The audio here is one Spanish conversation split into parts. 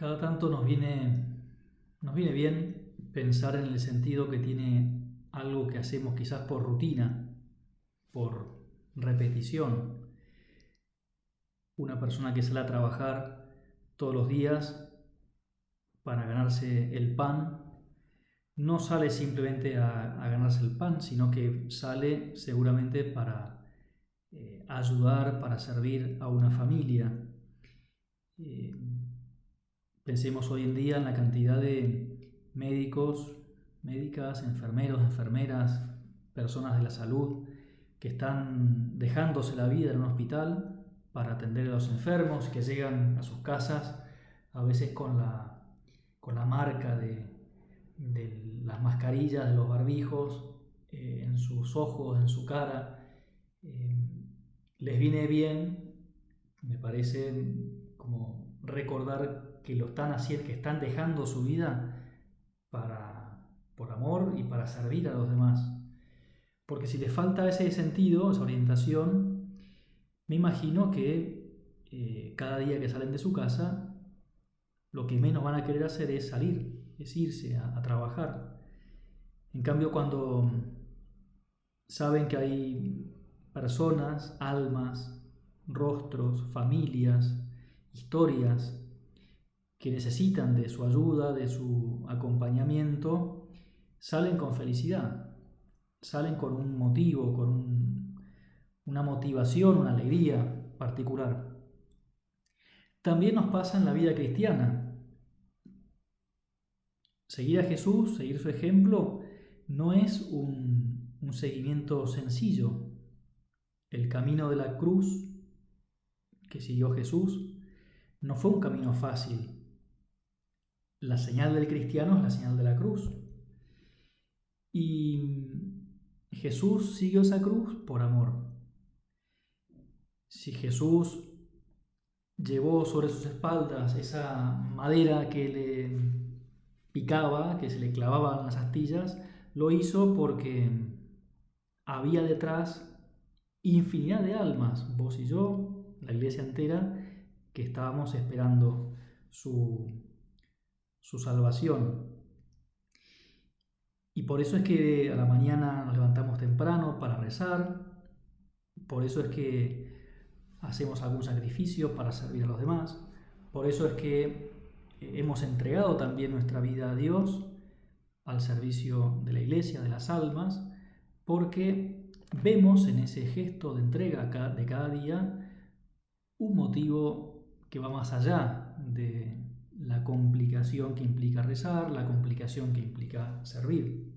Cada tanto nos viene, nos viene bien pensar en el sentido que tiene algo que hacemos quizás por rutina, por repetición. Una persona que sale a trabajar todos los días para ganarse el pan, no sale simplemente a, ganarse el pan, sino que sale seguramente para eh, ayudar, para servir a una familia. Eh, Pensemos hoy en día en la cantidad de médicos, médicas, enfermeros, enfermeras, personas de la salud que están dejándose la vida en un hospital para atender a los enfermos, que llegan a sus casas a veces con la, con la marca de, las mascarillas, de los barbijos, eh, en sus ojos, en su cara. Eh, les viene bien, me parece, como recordar que lo están haciendo, que están dejando su vida para, por amor y para servir a los demás. Porque si les falta ese sentido, esa orientación, me imagino que eh, cada día que salen de su casa, lo que menos van a querer hacer es salir, es irse a, a trabajar. En cambio, cuando saben que hay personas, almas, rostros, familias, historias que necesitan de su ayuda, de su acompañamiento, salen con felicidad, salen con un motivo, con una motivación, una alegría particular. También nos pasa en la vida cristiana. Seguir a Jesús, seguir su ejemplo, no es un, seguimiento sencillo. El camino de la cruz que siguió Jesús no fue un camino fácil, la señal del cristiano es la señal de la cruz. Y Jesús siguió esa cruz por amor. Si Jesús llevó sobre sus espaldas esa madera que le picaba, que se le clavaba en las astillas, lo hizo porque había detrás infinidad de almas, vos y yo, la iglesia entera, que estábamos esperando su, su salvación. Y por eso es que a la mañana nos levantamos temprano para rezar, por eso es que hacemos algún sacrificio para servir a los demás, por eso es que hemos entregado también nuestra vida a Dios al servicio de la iglesia, de las almas, porque vemos en ese gesto de entrega de cada día un motivo que va más allá de, la complicación que implica rezar, la complicación que implica servir.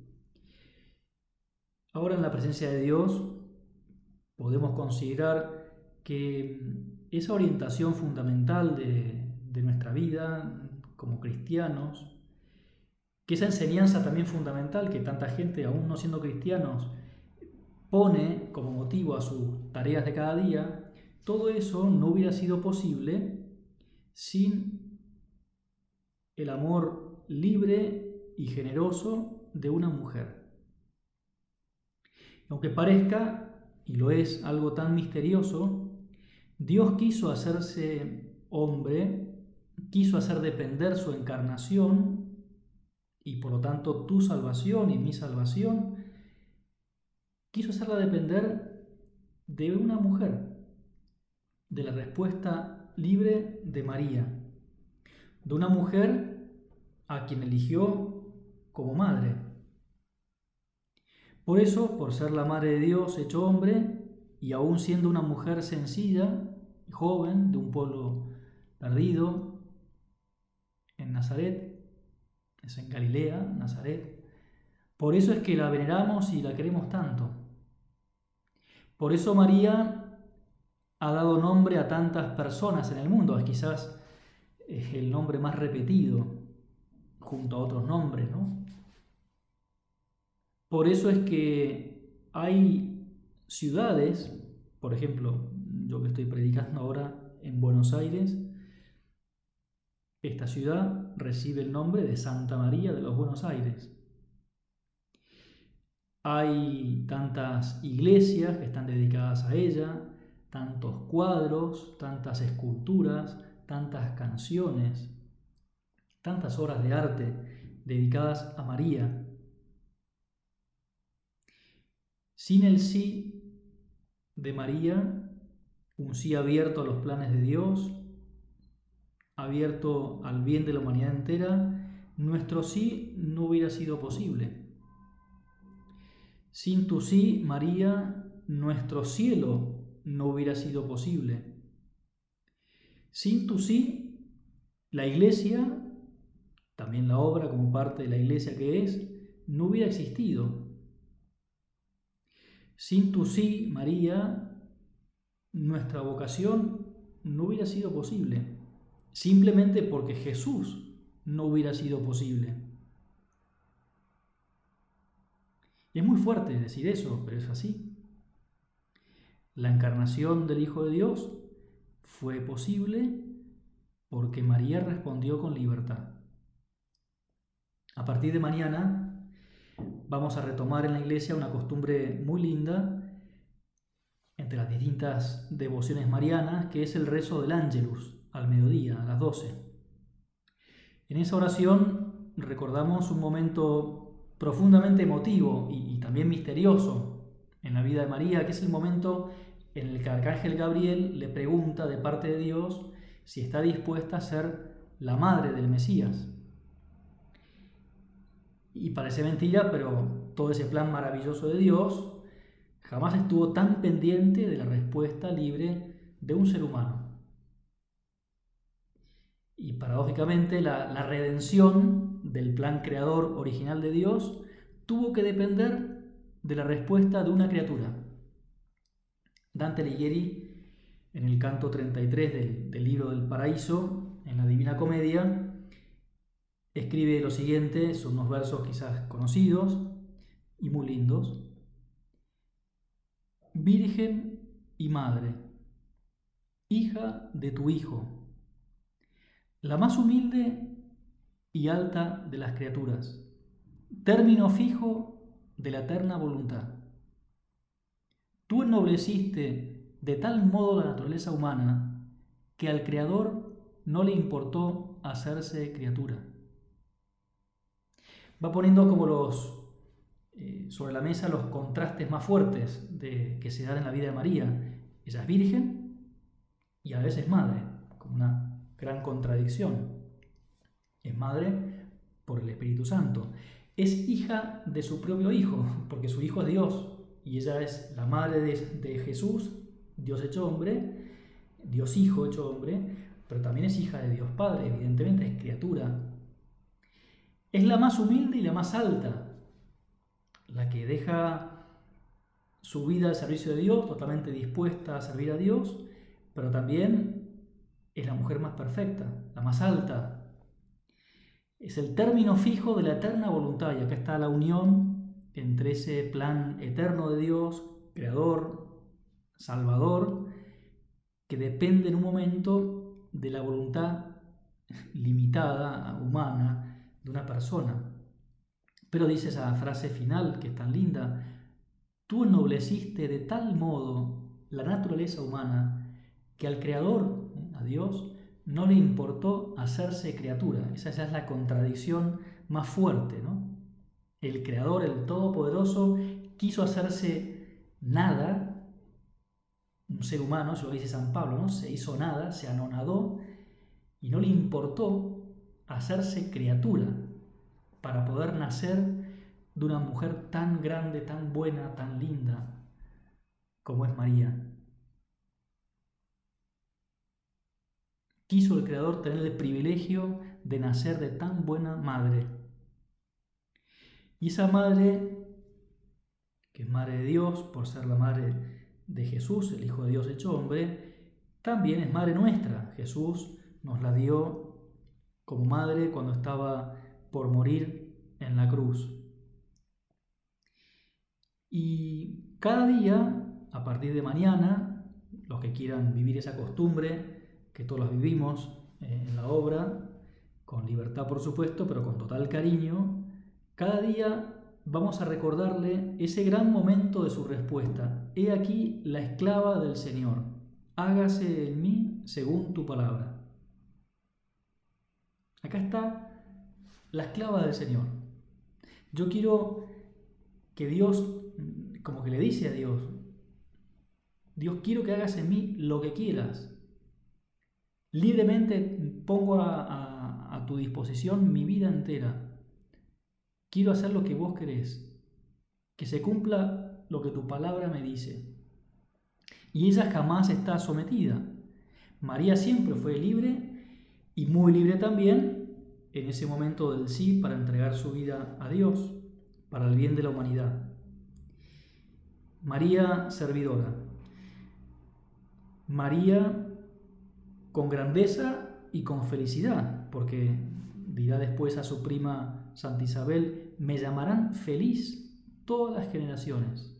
Ahora en la presencia de Dios podemos considerar que esa orientación fundamental de, nuestra vida como cristianos, que esa enseñanza también fundamental que tanta gente, aún no siendo cristianos, pone como motivo a sus tareas de cada día, todo eso no hubiera sido posible sin el amor libre y generoso de una mujer. Aunque parezca, y lo es, algo tan misterioso, Dios quiso hacerse hombre, quiso hacer depender su encarnación y por lo tanto tu salvación y mi salvación, quiso hacerla depender de una mujer, de la respuesta libre de María de una mujer a quien eligió como madre. Por eso, por ser la madre de Dios hecho hombre, y aún siendo una mujer sencilla joven de un pueblo perdido en Nazaret, es en Galilea, Nazaret, por eso es que la veneramos y la queremos tanto. Por eso María ha dado nombre a tantas personas en el mundo, quizás es el nombre más repetido junto a otros nombres, ¿no? Por eso es que hay ciudades, por ejemplo, yo que estoy predicando ahora en Buenos Aires, esta ciudad recibe el nombre de Santa María de los Buenos Aires. Hay tantas iglesias que están dedicadas a ella, tantos cuadros, tantas esculturas, tantas canciones. tantas obras de arte dedicadas a María. Sin el sí de María, un sí abierto a los planes de Dios, abierto al bien de la humanidad entera, nuestro sí no hubiera sido posible. Sin tu sí, María, nuestro cielo no hubiera sido posible. Sin tu sí, la iglesia, también la obra como parte de la iglesia que es, no hubiera existido. Sin tu sí, María, nuestra vocación no hubiera sido posible, simplemente porque Jesús no hubiera sido posible. Y es muy fuerte decir eso, pero es así. La encarnación del Hijo de Dios fue posible porque María respondió con libertad. A partir de mañana vamos a retomar en la iglesia una costumbre muy linda entre las distintas devociones marianas, que es el rezo del ángelus al mediodía, a las 12. En esa oración recordamos un momento profundamente emotivo y, también misterioso en la vida de María, que es el momento en el que Arcángel Gabriel le pregunta de parte de Dios si está dispuesta a ser la madre del Mesías. Y parece mentira, pero todo ese plan maravilloso de Dios jamás estuvo tan pendiente de la respuesta libre de un ser humano. Y paradójicamente la, la redención del plan creador original de Dios tuvo que depender de la respuesta de una criatura. Dante Alighieri, en el canto 33 del, del libro del Paraíso, en la Divina Comedia, escribe lo siguiente, son unos versos quizás conocidos y muy lindos. Virgen y Madre, hija de tu Hijo, la más humilde y alta de las criaturas, término fijo de la eterna voluntad. Tú ennobleciste de tal modo la naturaleza humana que al Creador no le importó hacerse criatura. Va poniendo como los eh, sobre la mesa los contrastes más fuertes de, que se dan en la vida de María. Ella es virgen y a veces madre, como una gran contradicción es madre por el Espíritu Santo. Es hija de su propio hijo, porque su hijo es Dios y ella es la madre de, Jesús, Dios hecho hombre, Dios hijo hecho hombre, pero también es hija de Dios Padre, evidentemente es criatura. Es la más humilde y la más alta, la que deja su vida al servicio de Dios, totalmente dispuesta a servir a Dios, pero también es la mujer más perfecta, la más alta, es el término fijo de la eterna voluntad. Y acá está la unión entre ese plan eterno de Dios, creador, salvador, que depende en un momento de la voluntad limitada, humana, de una persona. Pero dice esa frase final que es tan linda, tú ennobleciste de tal modo la naturaleza humana que al Creador, a Dios, no le importó hacerse criatura. Esa ya es la contradicción más fuerte, ¿no? El Creador, el Todopoderoso, quiso hacerse nada, un ser humano, eso lo dice San Pablo, ¿no? Se hizo nada, se anonadó y no le importó hacerse criatura para poder nacer de una mujer tan grande, tan buena, tan linda como es María. quiso el Creador tener el privilegio de nacer de tan buena madre. Y esa madre, que es madre de Dios, por ser la madre de Jesús, el Hijo de Dios hecho hombre, también es madre nuestra. Jesús nos la dio como madre cuando estaba por morir en la cruz. Y cada día, a partir de mañana, los que quieran vivir esa costumbre, que todos vivimos eh, en la obra, con libertad por supuesto, pero con total cariño, cada día vamos a recordarle ese gran momento de su respuesta. He aquí la esclava del Señor, hágase en mí según tu palabra. Acá está la esclava del Señor. Yo quiero que Dios, como que le dice a Dios, Dios quiero que hagas en mí lo que quieras. Libremente pongo a, a tu disposición mi vida entera. Quiero hacer lo que vos querés. Que se cumpla lo que tu palabra me dice. Y ella jamás está sometida. María siempre fue libre y muy libre también en ese momento del sí para entregar su vida a Dios, para el bien de la humanidad. María servidora. María con grandeza y con felicidad, porque dirá después a su prima Santa Isabel, me llamarán feliz todas las generaciones,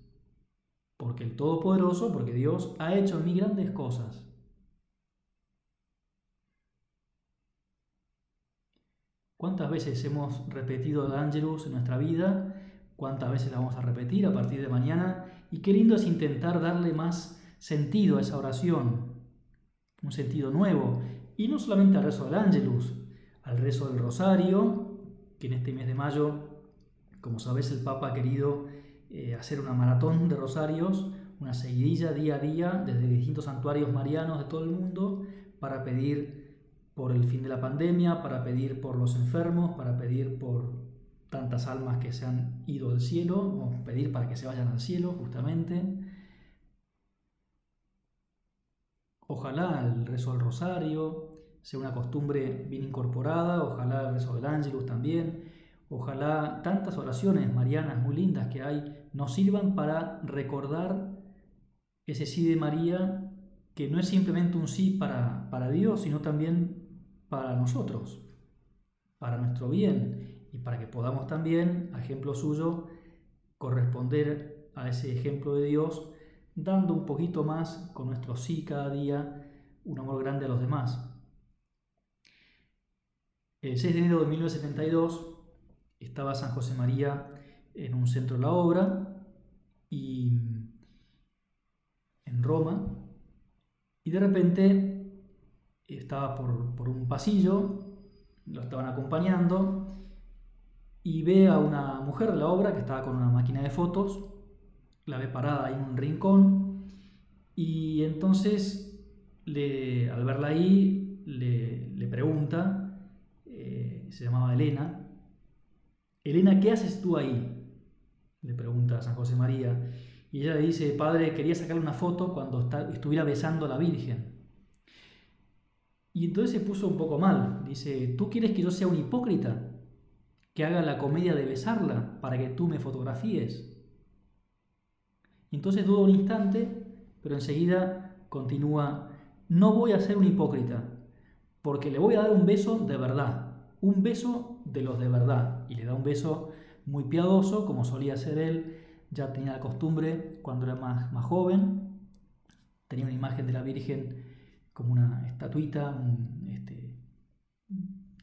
porque el Todopoderoso, porque Dios ha hecho en mí grandes cosas. ¿Cuántas veces hemos repetido el Ángelus en nuestra vida? ¿Cuántas veces la vamos a repetir a partir de mañana? Y qué lindo es intentar darle más sentido a esa oración, un sentido nuevo. Y no solamente al rezo del Ángelus, al rezo del Rosario, que en este mes de mayo, como sabes, el Papa ha querido eh, hacer una maratón de rosarios, una seguidilla día a día desde distintos santuarios marianos de todo el mundo para pedir por el fin de la pandemia, para pedir por los enfermos, para pedir por tantas almas que se han ido al cielo, o pedir para que se vayan al cielo justamente. Ojalá el rezo del rosario sea una costumbre bien incorporada, ojalá el rezo del ángelus también, ojalá tantas oraciones marianas muy lindas que hay nos sirvan para recordar ese sí de María que no es simplemente un sí para, para Dios, sino también para nosotros, para nuestro bien y para que podamos también, a ejemplo suyo, corresponder a ese ejemplo de Dios, dando un poquito más con nuestro sí cada día, un amor grande a los demás. El 6 de enero de 1972 estaba San José María en un centro de la obra y en Roma y de repente estaba por, un pasillo, lo estaban acompañando, y ve a una mujer de la obra que estaba con una máquina de fotos, la ve parada ahí en un rincón, y entonces le, al verla ahí le, pregunta, eh, se llamaba Elena, Elena, ¿qué haces tú ahí? Le pregunta a San José María. Y ella le dice, padre, quería sacarle una foto cuando estuviera besando a la Virgen. Y entonces se puso un poco mal. Dice, ¿tú quieres que yo sea un hipócrita? Que haga la comedia de besarla para que tú me fotografíes. Entonces duda un instante, pero enseguida continúa, no voy a ser un hipócrita, porque le voy a dar un beso de verdad, un beso de los de verdad. Y le da un beso muy piadoso, como solía ser él, ya tenía la costumbre cuando era más, más joven, tenía una imagen de la Virgen como una estatuita, este,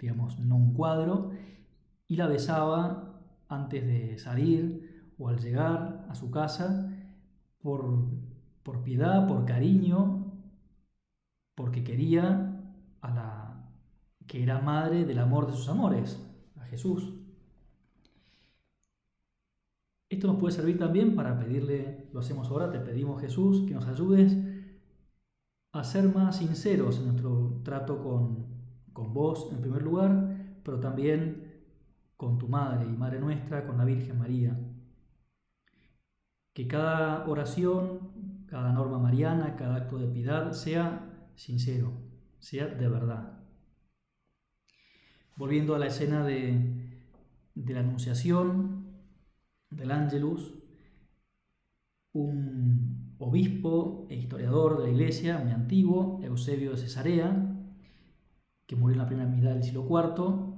digamos, no un cuadro, y la besaba antes de salir o al llegar a su casa por, por piedad, por cariño, porque quería a la que era madre del amor de sus amores, a Jesús. Esto nos puede servir también para pedirle, lo hacemos ahora, te pedimos Jesús que nos ayudes a ser más sinceros en nuestro trato con, con vos en primer lugar, pero también con tu Madre y Madre nuestra, con la Virgen María. Que cada oración, cada norma mariana, cada acto de piedad sea sincero, sea de verdad. Volviendo a la escena de, de la Anunciación, del Ángelus, un, obispo e historiador de la iglesia, muy antiguo, Eusebio de Cesarea, que murió en la primera mitad del siglo IV,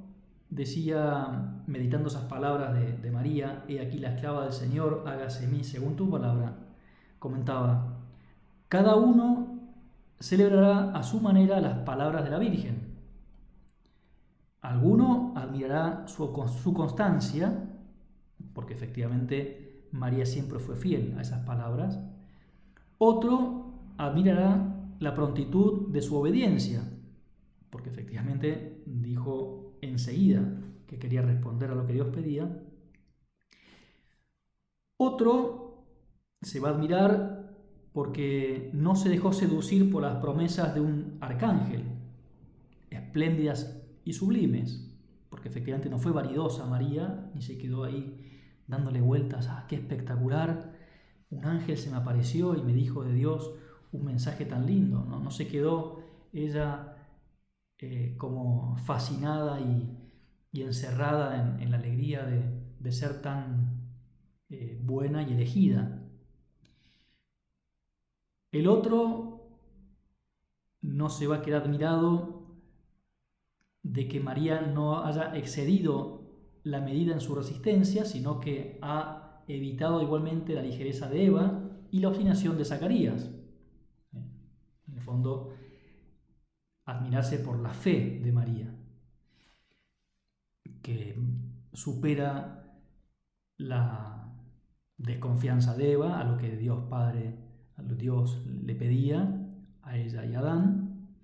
decía, meditando esas palabras de, María, he aquí la esclava del Señor, hágase mí según tu palabra, comentaba, cada uno celebrará a su manera las palabras de la Virgen. Alguno admirará su, constancia, porque efectivamente María siempre fue fiel a esas palabras, otro admirará la prontitud de su obediencia, porque efectivamente dijo enseguida que quería responder a lo que Dios pedía. Otro se va a admirar porque no se dejó seducir por las promesas de un arcángel, espléndidas y sublimes, porque efectivamente no fue vanidosa María, ni se quedó ahí dándole vueltas, ah, qué espectacular, un ángel se me apareció y me dijo de Dios un mensaje tan lindo, no, no se quedó ella eh, como fascinada y, encerrada en, la alegría de, ser tan eh, buena y elegida. El otro no se va a quedar admirado de que María no haya excedido la medida en su resistencia, sino que ha evitado igualmente la ligereza de Eva y la obstinación de Zacarías. En el fondo, admirarse por la fe de María, que supera la desconfianza de Eva a lo que Dios Padre, a Dios le pedía a ella y a Adán,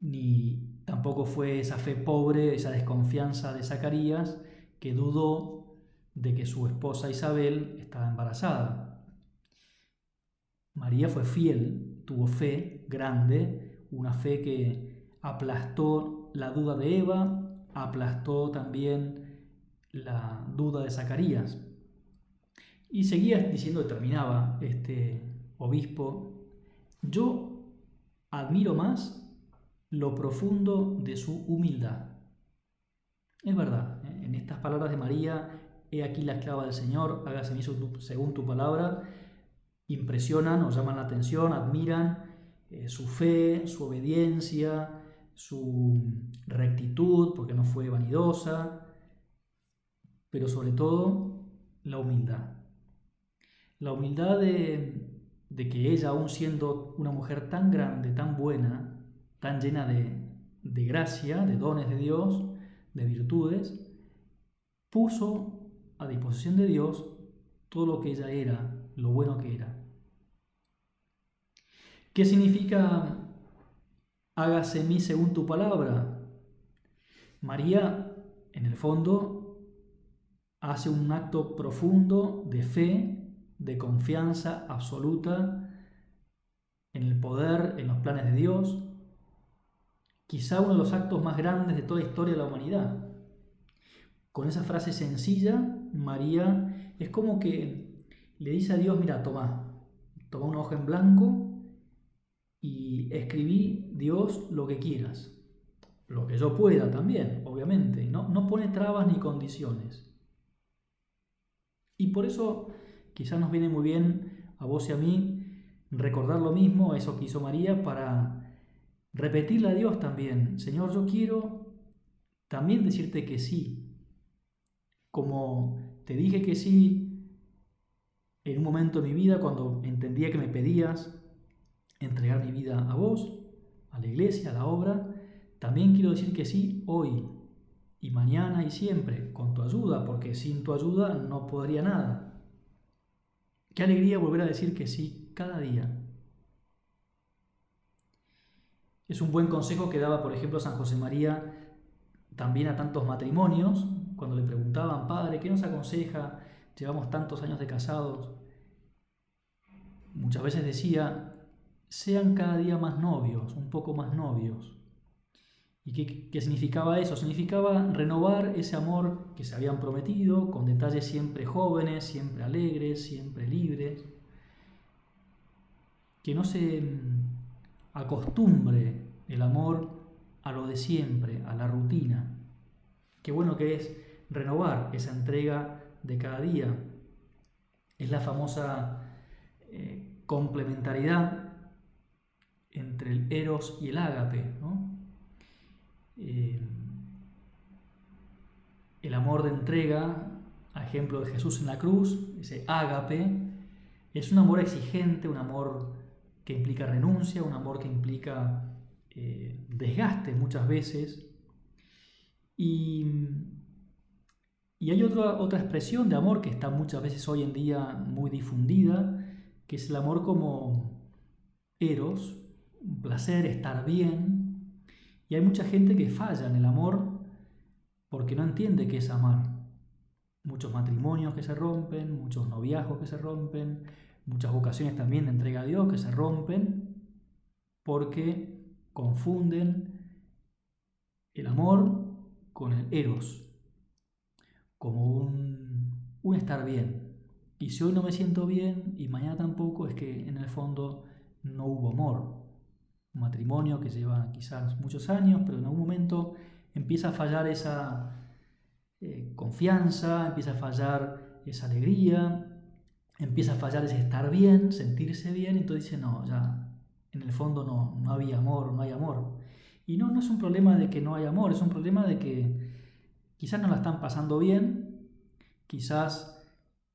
ni tampoco fue esa fe pobre, esa desconfianza de Zacarías, que dudó de que su esposa Isabel estaba embarazada. María fue fiel, tuvo fe grande, una fe que aplastó la duda de Eva, aplastó también la duda de Zacarías. Y seguía diciendo, terminaba este obispo, yo admiro más lo profundo de su humildad. Es verdad, ¿eh? en estas palabras de María, he aquí la esclava del Señor, hágase mí según tu palabra, impresionan, o llaman la atención, admiran eh, su fe, su obediencia, su rectitud, porque no fue vanidosa, pero sobre todo la humildad. La humildad de, que ella, aún siendo una mujer tan grande, tan buena, tan llena de, de gracia, de dones de Dios, de virtudes, puso a disposición de Dios todo lo que ella era, lo bueno que era. ¿Qué significa hágase mí según tu palabra. María, en el fondo, hace un acto profundo de fe, de confianza absoluta en el poder, en los planes de Dios, quizá uno de los actos más grandes de toda la historia de la humanidad. Con esa frase sencilla, María es como que le dice a Dios, mira, toma, toma un hoja en blanco y escribí, Dios, lo que quieras. Lo que yo pueda también, obviamente. No, no pone trabas ni condiciones. Y por eso quizás nos viene muy bien a vos y a mí recordar lo mismo, eso que hizo María, para repetirle a Dios también. Señor, yo quiero también decirte que sí. Como te dije que sí en un momento de mi vida cuando entendía que me pedías, entregar mi vida a vos, a la iglesia, a la obra, también quiero decir que sí hoy y mañana y siempre, con tu ayuda, porque sin tu ayuda no podría nada. Qué alegría volver a decir que sí cada día. Es un buen consejo que daba, por ejemplo, San José María también a tantos matrimonios, cuando le preguntaban, Padre, ¿qué nos aconseja? Llevamos tantos años de casados. Muchas veces decía, sean cada día más novios, un poco más novios. ¿Y qué, significaba eso? Significaba renovar ese amor que se habían prometido, con detalles siempre jóvenes, siempre alegres, siempre libres. Que no se acostumbre el amor a lo de siempre, a la rutina. Qué bueno que es renovar esa entrega de cada día. Es la famosa eh, complementariedad entre el eros y el ágape. Eh, el amor de entrega, a ejemplo de Jesús en la cruz, ese ágape, es un amor exigente, un amor que implica renuncia, un amor que implica eh, desgaste muchas veces. Y, y hay otra, otra expresión de amor que está muchas veces hoy en día muy difundida, que es el amor como eros, un placer, estar bien. Y hay mucha gente que falla en el amor porque no entiende qué es amar. Muchos matrimonios que se rompen, muchos noviazgos que se rompen, muchas vocaciones también de entrega a Dios que se rompen porque confunden el amor con el eros, como un, un estar bien. Y si hoy no me siento bien y mañana tampoco, es que en el fondo no hubo amor. Un matrimonio que lleva quizás muchos años, pero en algún momento empieza a fallar esa eh, confianza, empieza a fallar esa alegría, empieza a fallar ese estar bien, sentirse bien, y entonces dice, no, ya en el fondo no, no había amor, no hay amor. Y no, no es un problema de que no hay amor, es un problema de que quizás no la están pasando bien, quizás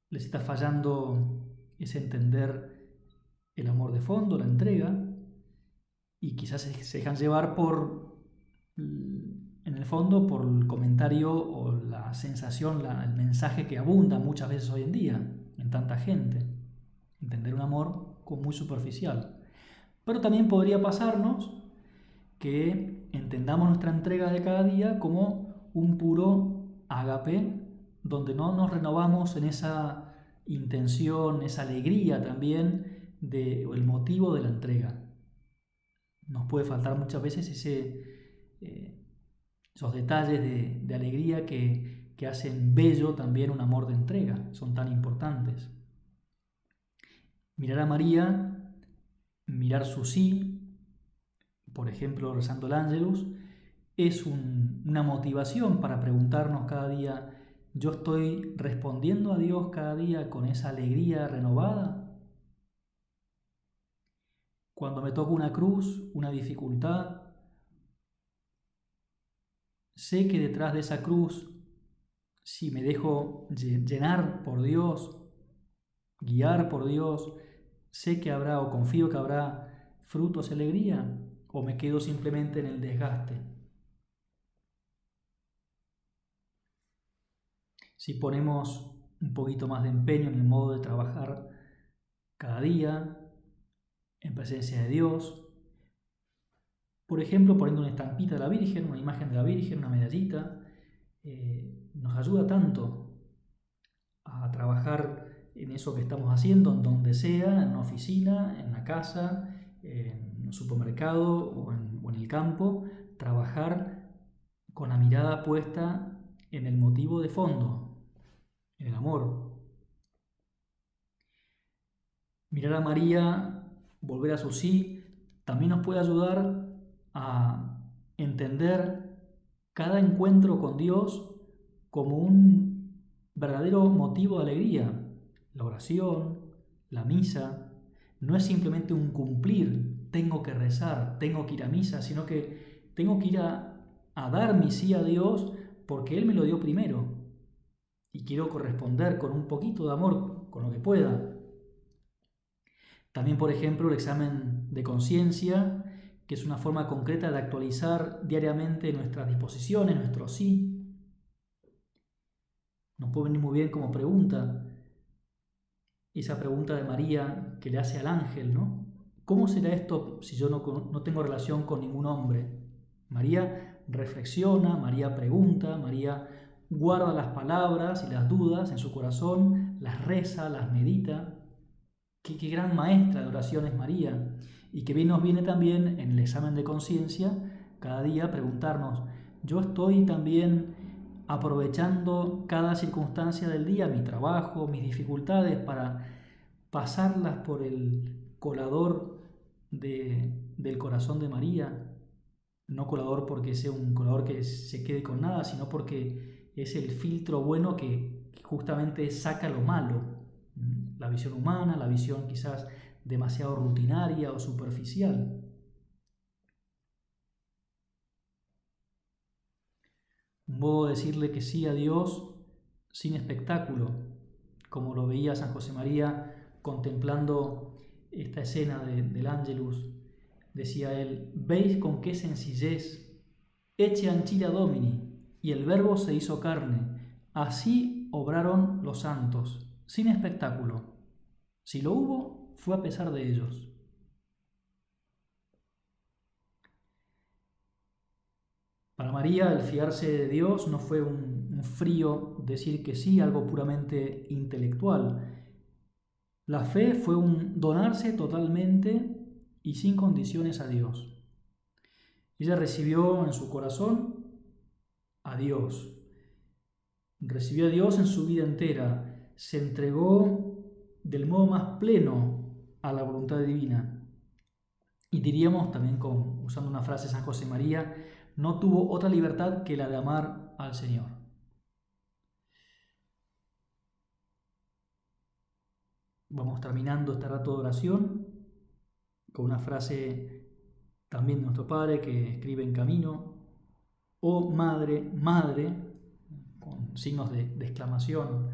les está fallando ese entender el amor de fondo, la entrega, y quizás se dejan llevar por, en el fondo, por el comentario o la sensación, el mensaje que abunda muchas veces hoy en día en tanta gente. Entender un amor muy superficial. Pero también podría pasarnos que entendamos nuestra entrega de cada día como un puro agape, donde no nos renovamos en esa intención, esa alegría también del motivo de la entrega. Nos puede faltar muchas veces ese, eh, esos detalles de, alegría que, que hacen bello también un amor de entrega, son tan importantes. Mirar a María, mirar su sí, por ejemplo, rezando el ángelus, es una motivación para preguntarnos cada día, ¿yo estoy respondiendo a Dios cada día con esa alegría renovada? Cuando me toca una cruz, una dificultad, sé que detrás de esa cruz, si me dejo llenar por Dios, guiar por Dios, sé que habrá o confío que habrá frutos y alegría o me quedo simplemente en el desgaste. Si ponemos un poquito más de empeño en el modo de trabajar cada día, en presencia de Dios, por ejemplo, poniendo una estampita de la Virgen, una imagen de la Virgen, una medallita, eh, nos ayuda tanto a trabajar en eso que estamos haciendo, en donde sea, en una oficina, en la casa, en un supermercado o en, el campo, trabajar con la mirada puesta en el motivo de fondo, en el amor. Mirar a María, volver a su sí, también nos puede ayudar a entender cada encuentro con Dios como un verdadero motivo de alegría. La oración, la misa, no es simplemente un cumplir, tengo que rezar, tengo que ir a misa, sino que tengo que ir a, dar mi sí a Dios porque Él me lo dio primero. Y quiero corresponder con un poquito de amor, con lo que pueda. También, por ejemplo, el examen de conciencia, que es una forma concreta de actualizar diariamente nuestras disposiciones, nuestro sí. Nos puede venir muy bien como pregunta, esa pregunta de María que le hace al ángel, ¿no? ¿Cómo será esto si yo no, tengo relación con ningún hombre? María reflexiona, María pregunta, María guarda las palabras y las dudas en su corazón, las reza, las medita. Qué, qué gran maestra de oración es María. Y que bien nos viene también en el examen de conciencia cada día preguntarnos, ¿yo estoy también aprovechando cada circunstancia del día, mi trabajo, mis dificultades, para pasarlas por el colador del corazón de María. No colador porque sea un colador que se quede con nada, sino porque es el filtro bueno que justamente saca lo malo. La visión humana, la visión quizás demasiado rutinaria o superficial. un modo de decirle que sí a Dios sin espectáculo, como lo veía San José María contemplando esta escena del Ángelus. Decía él, veis con qué sencillez, eche anchila domini, y el verbo se hizo carne. Así obraron los santos, sin espectáculo. Si lo hubo, fue a pesar de ellos. María, el fiarse de Dios no fue un frío decir que sí, algo puramente intelectual. La fe fue un donarse totalmente y sin condiciones a Dios. Ella recibió en su corazón a Dios, recibió a Dios en su vida entera, se entregó del modo más pleno a la voluntad divina. Y diríamos también, con, usando una frase de San José María, no tuvo otra libertad que la de amar al Señor. Vamos terminando este rato de oración con una frase también de nuestro Padre que escribe en camino, oh Madre, Madre, con signos de, de exclamación.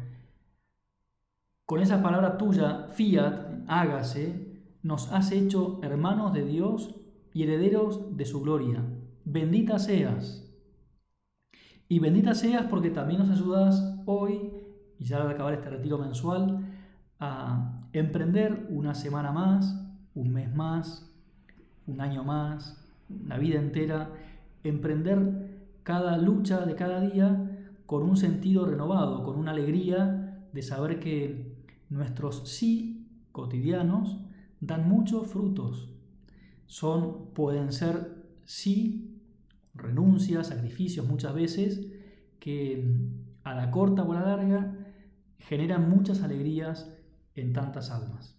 Con esa palabra tuya, fiat, hágase, nos has hecho hermanos de Dios y herederos de su gloria. Bendita seas. Y bendita seas porque también nos ayudas hoy, y ya al acabar este retiro mensual, a emprender una semana más, un mes más, un año más, una vida entera, emprender cada lucha de cada día con un sentido renovado, con una alegría de saber que nuestros sí cotidianos dan muchos frutos. Son, pueden ser sí, renuncias, sacrificios muchas veces, que a la corta o a la larga generan muchas alegrías en tantas almas.